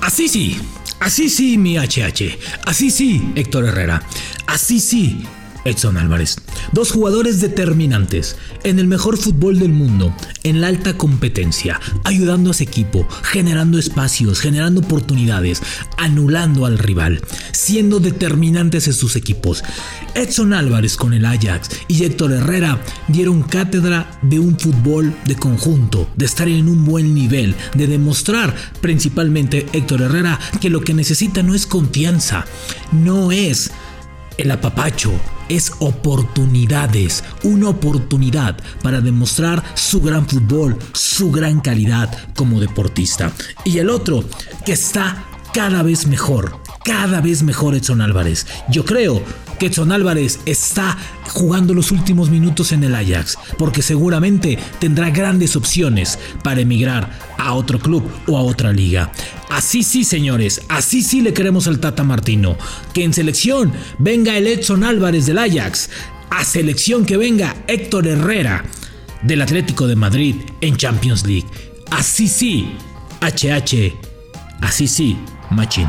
Así sí, así sí, mi HH. Así sí, Héctor Herrera. Así sí, Edson Álvarez. Dos jugadores determinantes en el mejor fútbol del mundo, en la alta competencia, ayudando a su equipo, generando espacios, generando oportunidades, anulando al rival, siendo determinantes en sus equipos. Edson Álvarez con el Ajax y Héctor Herrera dieron cátedra de un fútbol de conjunto, de estar en un buen nivel, de demostrar principalmente Héctor Herrera que lo que necesita no es confianza, no es el apapacho, es oportunidades, una oportunidad para demostrar su gran fútbol, su gran calidad como deportista. Y el otro, que está cada vez mejor, cada vez mejor Edson Álvarez. Yo creo que Edson Álvarez está jugando los últimos minutos en el Ajax, porque seguramente tendrá grandes opciones para emigrar a otro club o a otra liga. Así sí, señores, así sí le queremos al Tata Martino. Que en selección venga el Edson Álvarez del Ajax, a selección que venga Héctor Herrera del Atlético de Madrid en Champions League. Así sí, HH, así sí, Machín.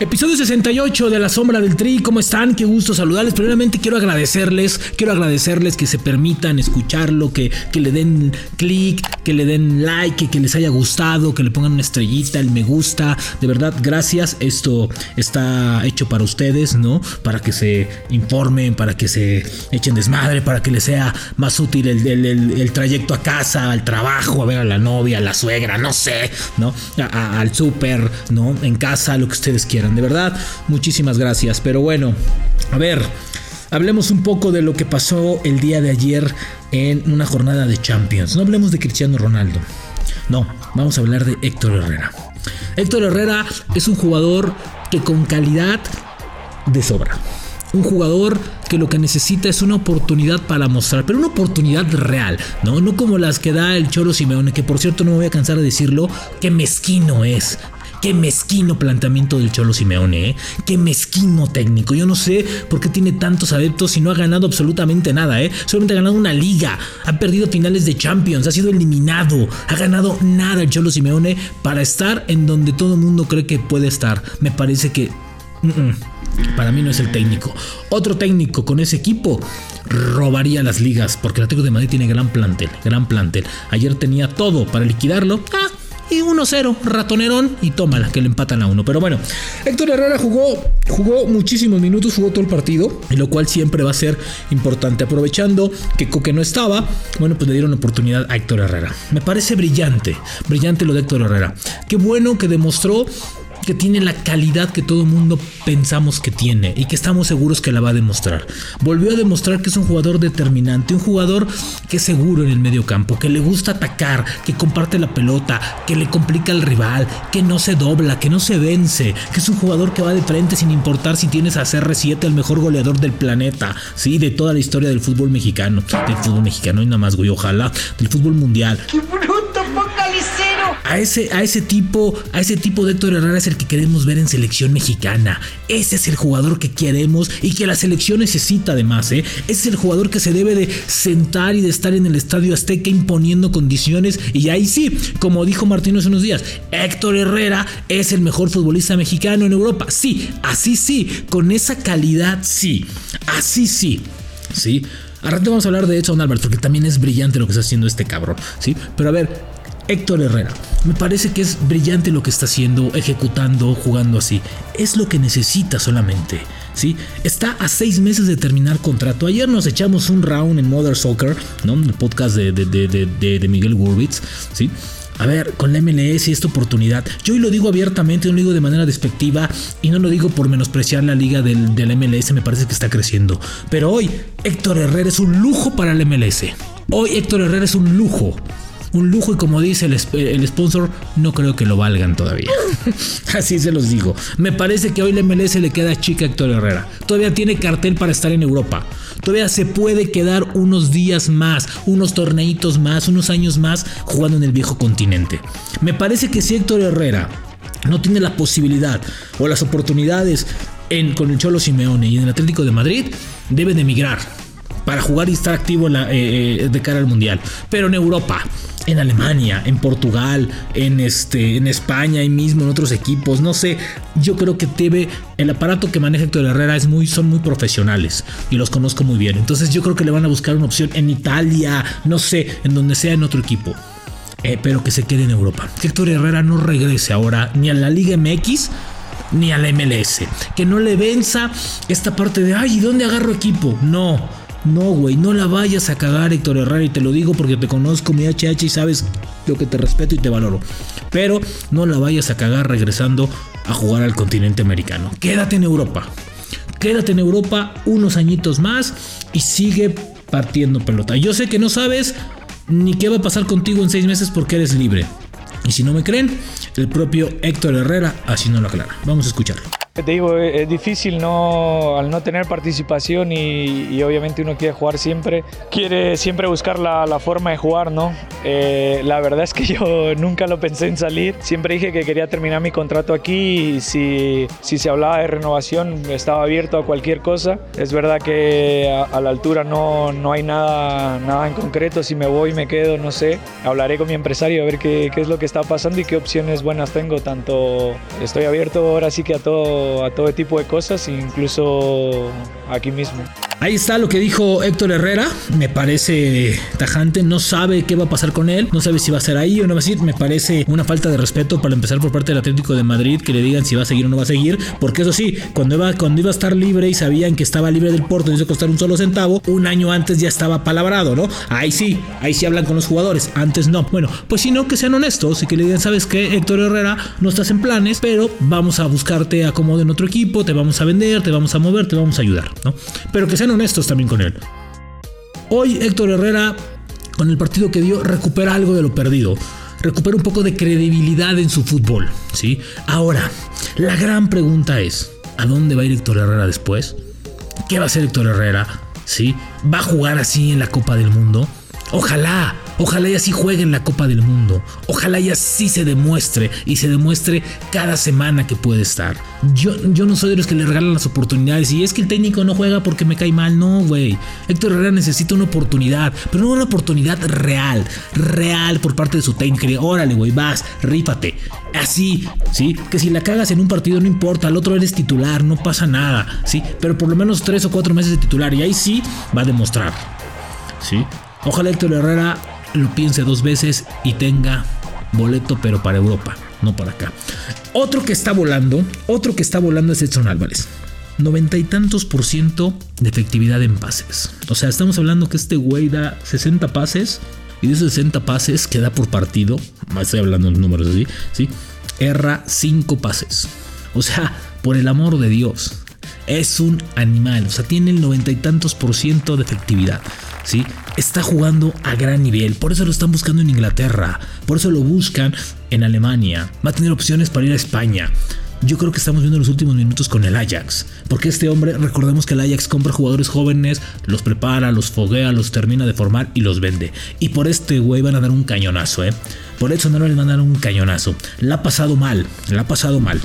Episodio 68 de La Sombra del Tri, ¿cómo están? Qué gusto saludarles. Primeramente quiero agradecerles, quiero agradecerles que se permitan escucharlo, que, le den clic, que le den like, que les haya gustado, que le pongan una estrellita, el me gusta. De verdad, gracias. Esto está hecho para ustedes, ¿no? Para que se informen, para que se echen desmadre, para que les sea más útil el, trayecto a casa, al trabajo, a ver a la novia, a la suegra, no sé, ¿no? al súper, ¿no? En casa, lo que ustedes quieran de verdad, muchísimas gracias. Pero bueno, a ver, hablemos un poco de lo que pasó el día de ayer en una jornada de Champions. No hablemos de Cristiano Ronaldo. No, vamos a hablar de Héctor Herrera. Héctor Herrera es un jugador que con calidad de sobra. Un jugador que lo que necesita es una oportunidad para mostrar, pero una oportunidad real, ¿no? No como las que da el Cholo Simeone, que por cierto no me voy a cansar de decirlo, que mezquino es. Qué mezquino planteamiento del Cholo Simeone, ¿eh? Qué mezquino técnico. Yo no sé por qué tiene tantos adeptos y no ha ganado absolutamente nada, ¿eh? Solamente ha ganado una liga, ha perdido finales de Champions, ha sido eliminado, ha ganado nada el Cholo Simeone para estar en donde todo el mundo cree que puede estar. Me parece que... para mí no es el técnico. Otro técnico con ese equipo robaría las ligas porque el Atlético de Madrid tiene gran plantel, gran plantel. Ayer tenía todo para liquidarlo. Ah, y 1-0, ratonerón y tómala, que le empatan a uno. Pero bueno, Héctor Herrera jugó, jugó muchísimos minutos, jugó todo el partido, lo cual siempre va a ser importante. Aprovechando que Coque no estaba, bueno, pues le dieron oportunidad a Héctor Herrera. Me parece brillante, brillante lo de Héctor Herrera. Qué bueno que demostró que tiene la calidad que todo mundo pensamos que tiene y que estamos seguros que la va a demostrar. Volvió a demostrar que es un jugador determinante, un jugador que es seguro en el medio campo, que le gusta atacar, que comparte la pelota, que le complica al rival, que no se dobla, que no se vence, que es un jugador que va de frente sin importar si tienes a CR7, el mejor goleador del planeta, sí, de toda la historia del fútbol mexicano, del fútbol mexicano y nada más, güey, ojalá, del fútbol mundial. ¡Qué A ese, a ese tipo, a ese tipo de Héctor Herrera es el que queremos ver en selección mexicana. Ese es el jugador que queremos y que la selección necesita además, ¿eh? Ese es el jugador que se debe de sentar y de estar en el estadio Azteca imponiendo condiciones. Y ahí sí, como dijo Martino hace unos días, Héctor Herrera es el mejor futbolista mexicano en Europa. Sí, así sí, con esa calidad sí, así sí, sí. Ahora vamos a hablar de Edson Álvarez porque también es brillante lo que está haciendo este cabrón, ¿sí? Pero a ver, Héctor Herrera. Me parece que es brillante lo que está haciendo, ejecutando, jugando así. Es lo que necesita solamente. ¿sí? Está a seis meses de terminar contrato. Ayer nos echamos un round en Mother Soccer, ¿no? El podcast de, de, Miguel Gurwitz, ¿sí? A ver, con la MLS y esta oportunidad, yo hoy lo digo abiertamente, no lo digo de manera despectiva y no lo digo por menospreciar la liga del, del MLS, me parece que está creciendo. Pero hoy Héctor Herrera es un lujo para el MLS. Hoy Héctor Herrera es un lujo un lujo y como dice el, sponsor, no creo que lo valgan todavía. Así se los digo. Me parece que hoy la MLS le queda chica a Héctor Herrera. Todavía tiene cartel para estar en Europa. Todavía se puede quedar unos días más, unos torneitos más, unos años más jugando en el viejo continente. Me parece que si Héctor Herrera no tiene la posibilidad o las oportunidades en, con el Cholo Simeone y en el Atlético de Madrid, debe de emigrar para jugar y estar activo eh, eh, de cara al Mundial. Pero en Europa, en Alemania, en Portugal, en, este, en España y mismo en otros equipos, no sé, yo creo que TV, el aparato que maneja Héctor Herrera es muy, son muy profesionales y los conozco muy bien. Entonces yo creo que le van a buscar una opción en Italia, no sé, en donde sea en otro equipo. Eh, pero que se quede en Europa. Que Héctor Herrera no regrese ahora ni a la Liga MX ni a la MLS. Que no le venza esta parte de, ay, ¿y dónde agarro equipo? No, no, güey, no la vayas a cagar, Héctor Herrera, y te lo digo porque te conozco, mi HH, y sabes lo que te respeto y te valoro. Pero no la vayas a cagar regresando a jugar al continente americano. Quédate en Europa. Quédate en Europa unos añitos más y sigue partiendo pelota. Yo sé que no sabes ni qué va a pasar contigo en seis meses porque eres libre. Y si no me creen, el propio Héctor Herrera así no lo aclara. Vamos a escucharlo. Te digo, es difícil no, al no tener participación y, obviamente uno quiere jugar siempre, quiere siempre buscar la, la forma de jugar, ¿no? Eh, la verdad es que yo nunca lo pensé en salir, siempre dije que quería terminar mi contrato aquí y si, si se hablaba de renovación estaba abierto a cualquier cosa. Es verdad que a, la altura no, no hay nada, nada en concreto, si me voy, me quedo, no sé. Hablaré con mi empresario a ver qué, qué es lo que está pasando y qué opciones buenas tengo, tanto estoy abierto ahora sí que a todo a todo tipo de cosas, incluso aquí mismo. Ahí está lo que dijo Héctor Herrera, me parece tajante, no sabe qué va a pasar con él, no sabe si va a ser ahí o no va a seguir, me parece una falta de respeto para empezar por parte del Atlético de Madrid que le digan si va a seguir o no va a seguir, porque eso sí, cuando iba, cuando iba a estar libre y sabían que estaba libre del Porto y hizo costar un solo centavo, un año antes ya estaba palabrado, ¿no? Ahí sí, ahí sí hablan con los jugadores, antes no. Bueno, pues si no, que sean honestos y que le digan, sabes que Héctor Herrera no estás en planes, pero vamos a buscarte acomodo en otro equipo, te vamos a vender, te vamos a mover, te vamos a ayudar, ¿no? Pero que honestos también con él. Hoy Héctor Herrera, con el partido que dio, recupera algo de lo perdido. Recupera un poco de credibilidad en su fútbol, ¿sí? Ahora, la gran pregunta es, ¿a dónde va a ir Héctor Herrera después? ¿Qué va a hacer Héctor Herrera? ¿Sí? ¿Va a jugar así en la Copa del Mundo? Ojalá, ojalá y así juegue en la Copa del Mundo. Ojalá y así se demuestre y se demuestre cada semana que puede estar. Yo, yo no soy de los que le regalan las oportunidades y es que el técnico no juega porque me cae mal. No, güey. Héctor Herrera necesita una oportunidad, pero no una oportunidad real, real por parte de su técnico. Órale, güey, vas, rífate. Así, ¿sí? Que si la cagas en un partido no importa, al otro eres titular, no pasa nada, ¿sí? Pero por lo menos tres o cuatro meses de titular y ahí sí va a demostrar, ¿sí? Ojalá Héctor Herrera lo piense dos veces y tenga boleto, pero para Europa, no para acá. Otro que está volando, otro que está volando es Edson Álvarez. Noventa y tantos por ciento de efectividad en pases. O sea, estamos hablando que este güey da 60 pases y de esos 60 pases que da por partido, estoy hablando de números así, ¿sí? Erra 5 pases. O sea, por el amor de Dios, es un animal. O sea, tiene el noventa y tantos por ciento de efectividad. Está jugando a gran nivel, por eso lo están buscando en Inglaterra, por eso lo buscan en Alemania, va a tener opciones para ir a España. Yo creo que estamos viendo los últimos minutos con el Ajax, porque este hombre, recordemos que el Ajax compra jugadores jóvenes, los prepara, los foguea, los termina de formar y los vende. Y por este güey van a dar un cañonazo, ¿eh? Por eso no le van a dar un cañonazo. La ha pasado mal, la ha pasado mal.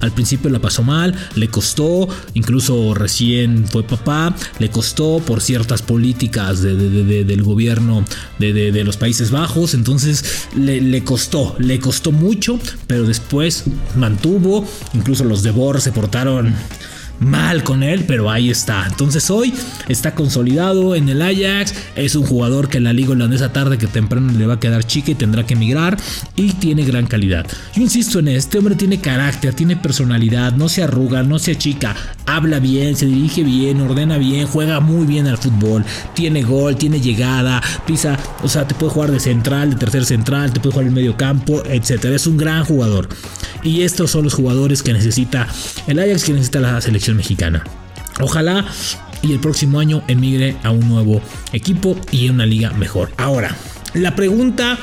Al principio la pasó mal, le costó, incluso recién fue papá, le costó por ciertas políticas del gobierno de, los Países Bajos, entonces le, le, costó, le costó mucho, pero después mantuvo, incluso los de Bor se portaron mal con él, pero ahí está. Entonces hoy está consolidado en el Ajax. Es un jugador que la liga holandesa tarde que temprano le va a quedar chica y tendrá que emigrar. Y tiene gran calidad. Yo insisto en este hombre tiene carácter, tiene personalidad, no se arruga, no se achica. Habla bien, se dirige bien, ordena bien, juega muy bien al fútbol. Tiene gol, tiene llegada, pisa, o sea, te puede jugar de central, de tercer central, te puede jugar en medio campo, etc. Es un gran jugador. Y estos son los jugadores que necesita el Ajax, que necesita la selección mexicana. Ojalá y el próximo año emigre a un nuevo equipo y en una liga mejor. Ahora, la pregunta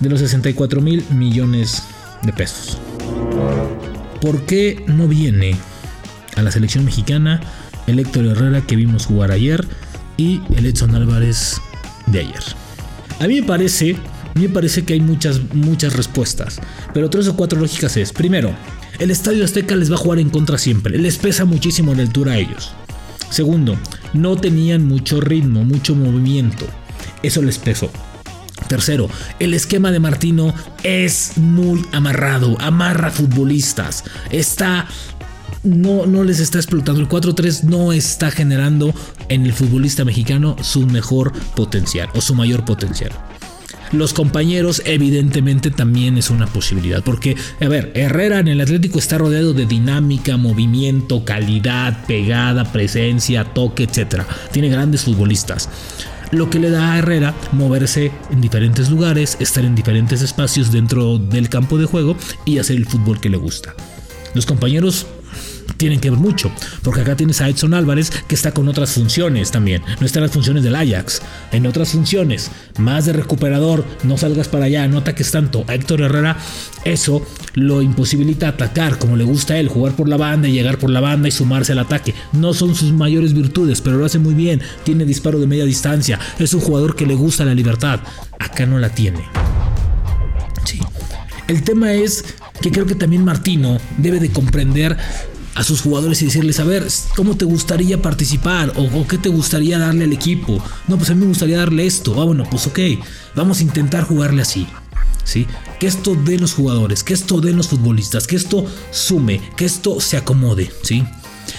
de los 64 mil millones de pesos. ¿Por qué no viene a la selección mexicana el Héctor Herrera que vimos jugar ayer y el Edson Álvarez de ayer? A mí me parece a mí me parece que hay muchas, muchas respuestas, pero tres o cuatro lógicas es, primero, el Estadio Azteca les va a jugar en contra siempre, les pesa muchísimo la altura a ellos. Segundo, no tenían mucho ritmo, mucho movimiento. Eso les pesó. Tercero, el esquema de Martino es muy amarrado, amarra futbolistas. Está no, no les está explotando. El 4-3 no está generando en el futbolista mexicano su mejor potencial o su mayor potencial. Los compañeros evidentemente también es una posibilidad, porque, a ver, Herrera en el Atlético está rodeado de dinámica, movimiento, calidad, pegada, presencia, toque, etc. Tiene grandes futbolistas lo que le da a Herrera moverse en diferentes lugares, estar en diferentes espacios dentro del campo de juego y hacer el fútbol que le gusta. Los compañeros tienen que ver mucho, porque acá tienes a Edson Álvarez que está con otras funciones también, no están las funciones del Ajax, en otras funciones, más de recuperador, no salgas para allá, no ataques tanto. A Héctor Herrera eso lo imposibilita atacar como le gusta a él, jugar por la banda y llegar por la banda y sumarse al ataque. No son sus mayores virtudes, pero lo hace muy bien, tiene disparo de media distancia, es un jugador que le gusta la libertad, acá no la tiene. Sí. El tema es que creo que también Martino debe de comprender a sus jugadores y decirles, a ver, ¿cómo te gustaría participar? ¿O, qué te gustaría darle al equipo? No, pues a mí me gustaría darle esto. Ah, bueno, pues ok, vamos a intentar jugarle así. ¿Sí? Que esto dé los jugadores, que esto den los futbolistas, que esto sume, que esto se acomode, ¿sí?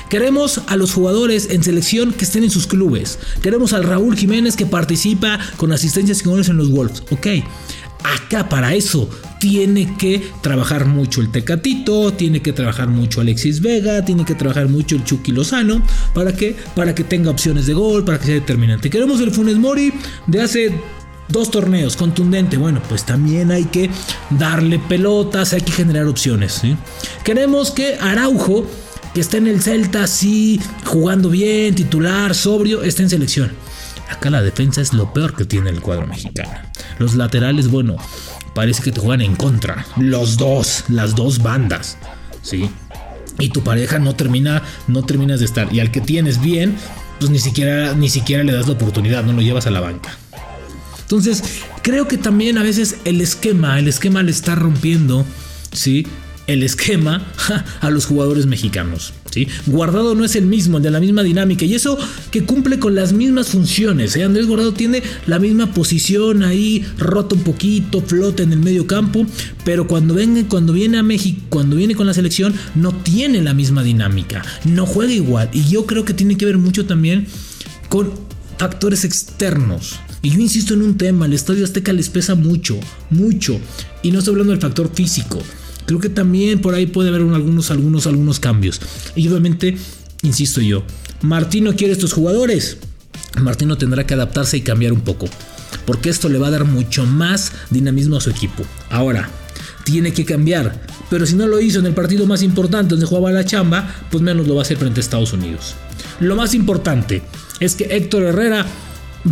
Queremos a los jugadores en selección que estén en sus clubes. Queremos al Raúl Jiménez que participa con asistencias y goles en los Wolves. Ok, acá para eso tiene que trabajar mucho el Tecatito, tiene que trabajar mucho Alexis Vega, tiene que trabajar mucho el Chucky Lozano, ¿para que Para que tenga opciones de gol, para que sea determinante. Queremos el Funes Mori de hace dos torneos, contundente. Bueno, pues también hay que darle pelotas, hay que generar opciones. Queremos que Araujo, que está en el Celta, sí, jugando bien, titular, sobrio, esté en selección. Acá la defensa es lo peor que tiene el cuadro mexicano. Los laterales, bueno, parece que te juegan en contra. Los dos, las dos bandas. ¿Sí? Y tu pareja no termina, no terminas de estar. Y al que tienes bien, pues ni siquiera, ni siquiera le das la oportunidad, no lo llevas a la banca. Entonces, creo que también a veces el esquema, el esquema le está rompiendo, ¿sí? El esquema a los jugadores mexicanos. ¿sí? Guardado no es el mismo, de la misma dinámica. Y eso que cumple con las mismas funciones. ¿eh? Andrés Guardado tiene la misma posición ahí, rota un poquito, flota en el medio campo. Pero cuando, venga, cuando viene a México, cuando viene con la selección, no tiene la misma dinámica. No juega igual. Y yo creo que tiene que ver mucho también con factores externos. Y yo insisto en un tema, el Estadio Azteca les pesa mucho, mucho. Y no estoy hablando del factor físico, Creo que también por ahí puede haber algunos, algunos, algunos cambios. Y obviamente, insisto yo, Martino quiere estos jugadores. Martino tendrá que adaptarse y cambiar un poco. Porque esto le va a dar mucho más dinamismo a su equipo. Ahora, tiene que cambiar. Pero si no lo hizo en el partido más importante donde jugaba la chamba, pues menos lo va a hacer frente a Estados Unidos. Lo más importante es que Héctor Herrera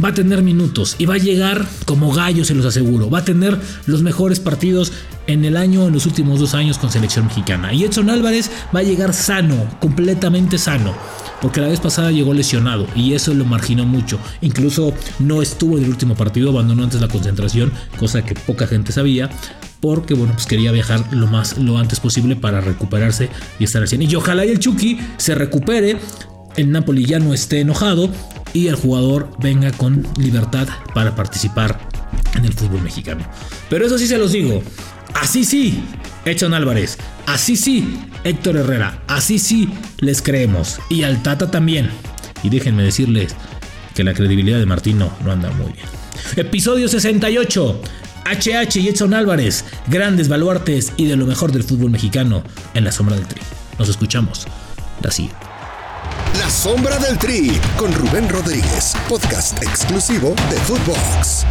va a tener minutos y va a llegar como gallo, se los aseguro. Va a tener los mejores partidos en el año, en los últimos dos años con selección mexicana. Y Edson Álvarez va a llegar sano, completamente sano. Porque la vez pasada llegó lesionado y eso lo marginó mucho. Incluso no estuvo en el último partido, abandonó antes la concentración, cosa que poca gente sabía. Porque bueno, pues quería viajar lo más lo antes posible para recuperarse y estar al 100. Y ojalá y el Chucky se recupere, el Napoli ya no esté enojado y el jugador venga con libertad para participar en el fútbol mexicano. Pero eso sí se los digo, así sí, Edson Álvarez, así sí, Héctor Herrera, así sí les creemos y al Tata también. Y déjenme decirles que la credibilidad de Martino no anda muy bien. Episodio 68. HH y Edson Álvarez, grandes baluartes y de lo mejor del fútbol mexicano en la sombra del tri. Nos escuchamos. Así. La sombra del Tri con Rubén Rodríguez, podcast exclusivo de Footbox.